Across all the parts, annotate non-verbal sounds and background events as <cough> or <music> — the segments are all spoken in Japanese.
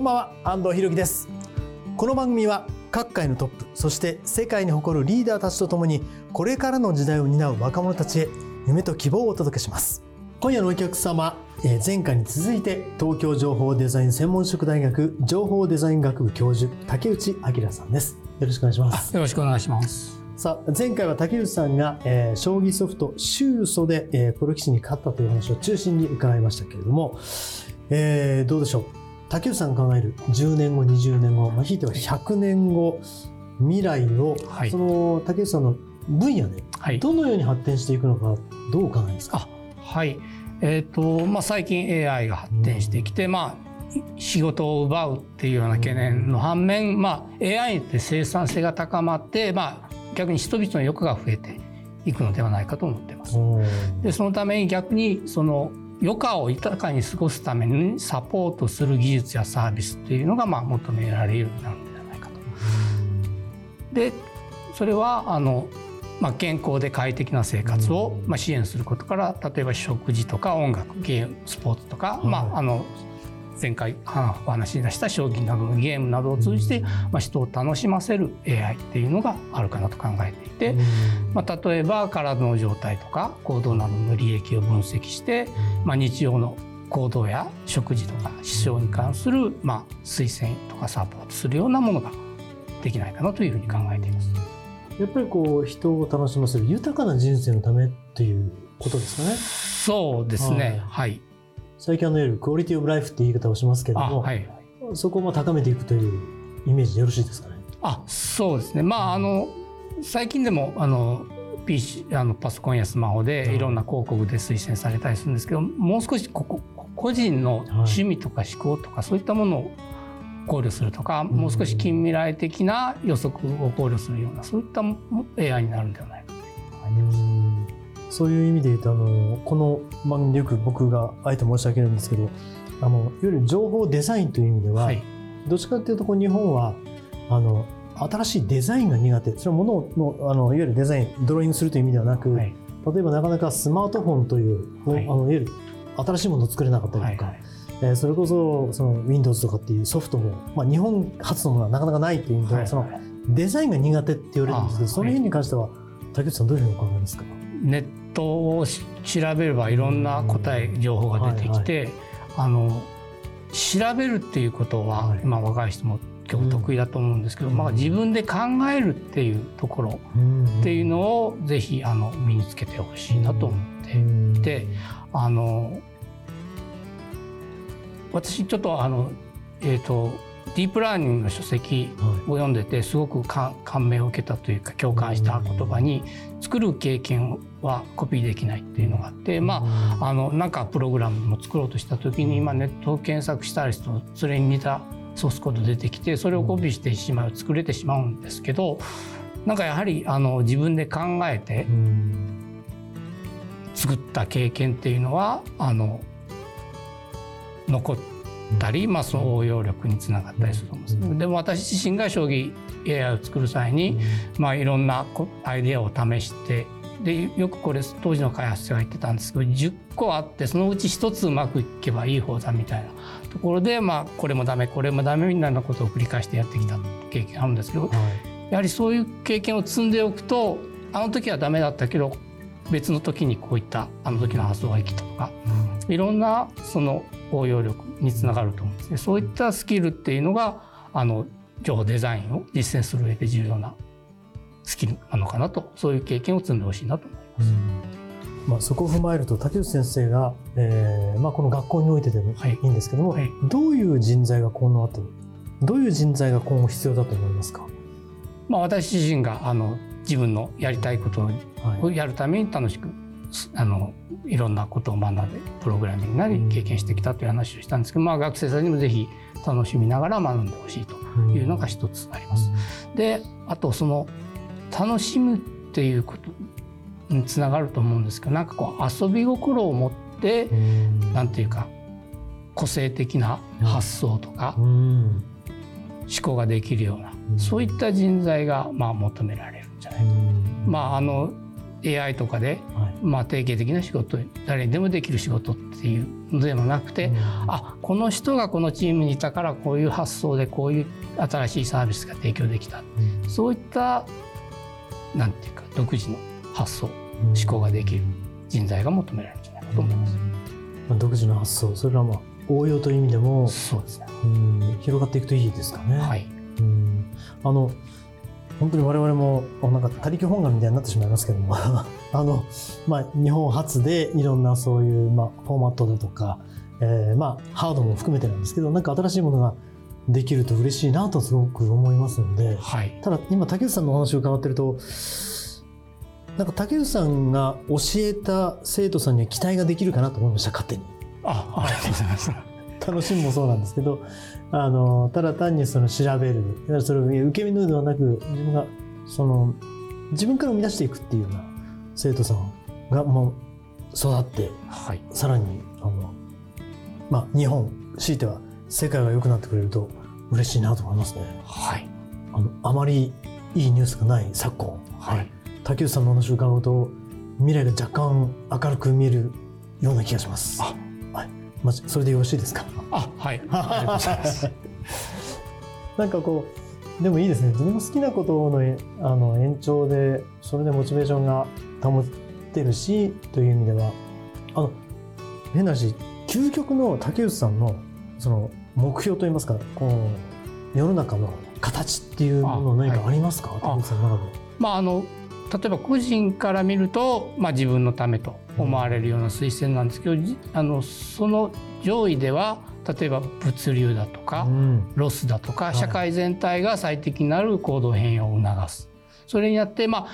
こんばんは安藤博樹です。この番組は各界のトップそして世界に誇るリーダーたちとともにこれからの時代を担う若者たちへ夢と希望をお届けします。今夜のお客様前回に続いて東京情報デザイン専門職大学情報デザイン学部教授竹内明さんです。よろしくお願いします。よろしくお願いします。さあ前回は竹内さんが、えー、将棋ソフト周祖で、えー、プロ棋士に勝ったという話を中心に伺いましたけれども、えー、どうでしょう？竹内さんが考える10年後20年後、まあ、ひいては100年後未来を、はい、その竹内さんの分野でどのように発展していくのかどうお考えですか、はい、えーとまあ、最近 AI が発展してきて、うん、まあ仕事を奪うっていうような懸念の反面、まあ、AI って生産性が高まって、まあ、逆に人々の欲が増えていくのではないかと思ってます。でそのために逆にその余暇を豊かに過ごすためにサポートする技術やサービスっていうのがまあ求められるようになるんではないかと。でそれはあの、まあ、健康で快適な生活をまあ支援することから例えば食事とか音楽ゲームスポーツとか、まあ、あの前回お話し出した将棋などのゲームなどを通じて、まあ、人を楽しませる AI っていうのがあるかなと考えていて、まあ、例えば体の状態とか行動などの履歴を分析して、まあ、日常の行動や食事とか思想に関する、まあ、推薦とかサポートするようなものができないかなというふうに考えています。やっぱりこう人を楽しませる豊かな人生のためっていうことですかね。そうですね。はい、はい最近あのいわゆるクオリティオブライフって言い方をしますけれども、はい、そこも高めていくというイメージでよろしいですかね？あそうですね、まあ、あの最近でもあの PC あのパソコンやスマホでい。ろんな広告で推薦されたりするんですけど、もう少しここ個人の趣味とか思考とか、そういったものを考慮するとか、もう少し近未来的な予測を考慮するようなそういった AI になるんではないかと。思い。ます。そういう意味で言うとあのこの番組でよく僕があえて申し上げるんですけどあのいわゆる情報デザインという意味では、はい、どっちかっていうとこう日本はあの新しいデザインが苦手。それはもののあのいわゆるデザインドローイングするという意味ではなく、はい、例えばなかなかスマートフォンという、はい、あのいわゆる新しいものを作れなかったりとか、はいえー、それこそその Windows とかっていうソフトも、まあ、日本初のものはなかなかないという意味では、そのデザインが苦手って言われるんですけどその辺に関しては竹内さんどういうふうにお考えですか？ネットを調べればいろんな答え情報が出てきて、はいはい、あの調べるっていうことは、今若い人も今日得意だと思うんですけど、まあ、自分で考えるっていうところっていうのをぜひあの身につけてほしいなと思って。いて、あの私ちょっとあのえっ、ー、とディープラーニングの書籍を読んでてすごく感銘を受けたというか共感した言葉に作る経験はコピーできないっていうのがあってまああのなんかプログラムも作ろうとした時に今ネットを検索したりするとそれに似たソースコード出てきてそれをコピーしてしまう作れてしまうんですけどなんかやはりあの自分で考えて作った経験っていうのはあの残ってったり、まあ、その応用力につながったりすると思うんです。でも私自身が将棋 AI を作る際に、まあ、いろんなアイデアを試してでよくこれ当時の開発者が言ってたんですけど10個あってそのうち1つうまくいけばいい方だみたいなところで、まあ、これもダメこれもダメみたいなことを繰り返してやってきた経験あるんですけど、はい、やはりそういう経験を積んでおくとあの時はダメだったけど別の時にこういったあの時の発想が生きたとか、うん、いろんなその応用力につながると思うんですね。そういったスキルっていうのがあの情報デザインを実践する上で重要なスキルなのかなと。そういう経験を積んでほしいなと思います。まあ、そこを踏まえると竹内先生が、えーまあ、この学校においてでもい。いんですけども、はい。はい、どういう人材がこの後どういう人材が今後必要だと思いますか、まあ、私自身があの自分のやりたいことをやるために楽しく、はい、あのいろんなことを学んでプログラミングなり経験してきたという話をしたんですけど、まあ、学生さんにもぜひ楽しみながら学んでほしいというのが一つあります。であとその楽しむっていうことにつながると思うんですけどなんかこう遊び心を持ってなんていうか個性的な発想とか思考ができるようなそういった人材がまあ求められるんじゃないか。まああの AI とかで、まあ、定型的な仕事誰にでもできる仕事っていうのではなくて、うん、あこの人がこのチームにいたからこういう発想でこういう新しいサービスが提供できた、うん、そういったなんていうか独自の発想、思考ができる。人材が求められるんじゃないかと思います。まあ、独自の発想。それはまあ応用という意味でもそうですね、広がっていくといいですかね。はい、うん。あの本当に我々もなんか他力本願みたいになってしまいますけども <laughs> あの、まあ、日本初でいろんなそういう、まあ、フォーマットだとか、えー、まあハードも含めてなんですけどなんか新しいものができると嬉しいなとすごく思いますので、はい、ただ今竹内さんのお話を伺ってるとなんか竹内さんが教えた生徒さんには期待ができるかなと思いました勝手に。あありがとうございます。楽しむもそうなんですけどあのただ単にその調べる。それを受け身のではなく自分がその自分から生み出していくっていうような生徒さんがもう育って、はい、さらにあの、まあ、日本強いては世界が良くなってくれると嬉しいなと思いますね。はい、あのあまりいいニュースがない昨今、はい、竹内さんの話を伺うと未来が若干明るく見えるような気がします。まあ、それでよろしいですか？あ、はい。<laughs> ありがとうございます。なんかこう、でもいいですね。自分の好きなことのあの延長で、それでモチベーションが保ってるし、という意味では、あの、変な話、究極の竹内さんの、その、目標といいますか、こう、世の中の形っていうもの何かありますか、はい、竹内さんの中で。まあ、あの、例えば個人から見ると、まあ、自分のためと思われるような推薦なんですけど、うん、あのその上位では例えば物流だとか、うん、ロスだとか社会全体が最適になる行動変容を促す。それによって、ま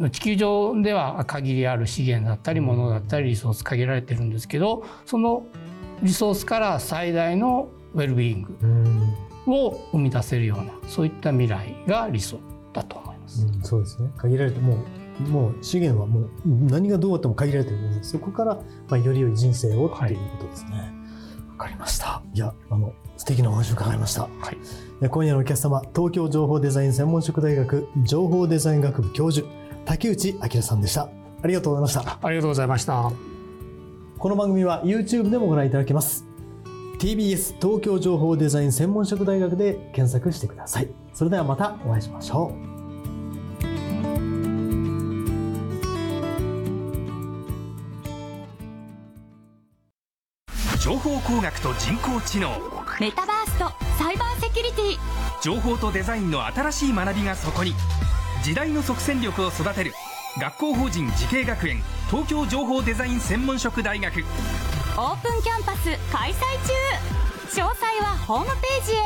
あ、地球上では限りある資源だったり物だったりリソース限られてるんですけどそのリソースから最大のウェルビーイングを生み出せるようなそういった未来が理想だと思います。うん、そうですね限られてもうもう資源はもう何がどうあっても限られてるのでそこから、まあ、より良い人生をっていうことですね。はいかりました。いや、あの、素敵なお話を伺いました。はい。今夜のお客様、東京情報デザイン専門職大学情報デザイン学部教授、竹内明さんでした。ありがとうございました。ありがとうございました。この番組は YouTube でもご覧いただけます。TBS 東京情報デザイン専門職大学で検索してください。それではまたお会いしましょう。情報工学と人工知能。メタバースとサイバーセキュリティ。情報とデザインの新しい学びがそこに。時代の即戦力を育てる。学校法人慈恵学園。東京情報デザイン専門職大学。オープンキャンパス開催中。詳細はホームページへ。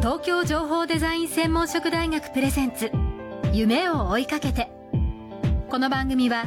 東京情報デザイン専門職大学プレゼンツ。夢を追いかけて。この番組は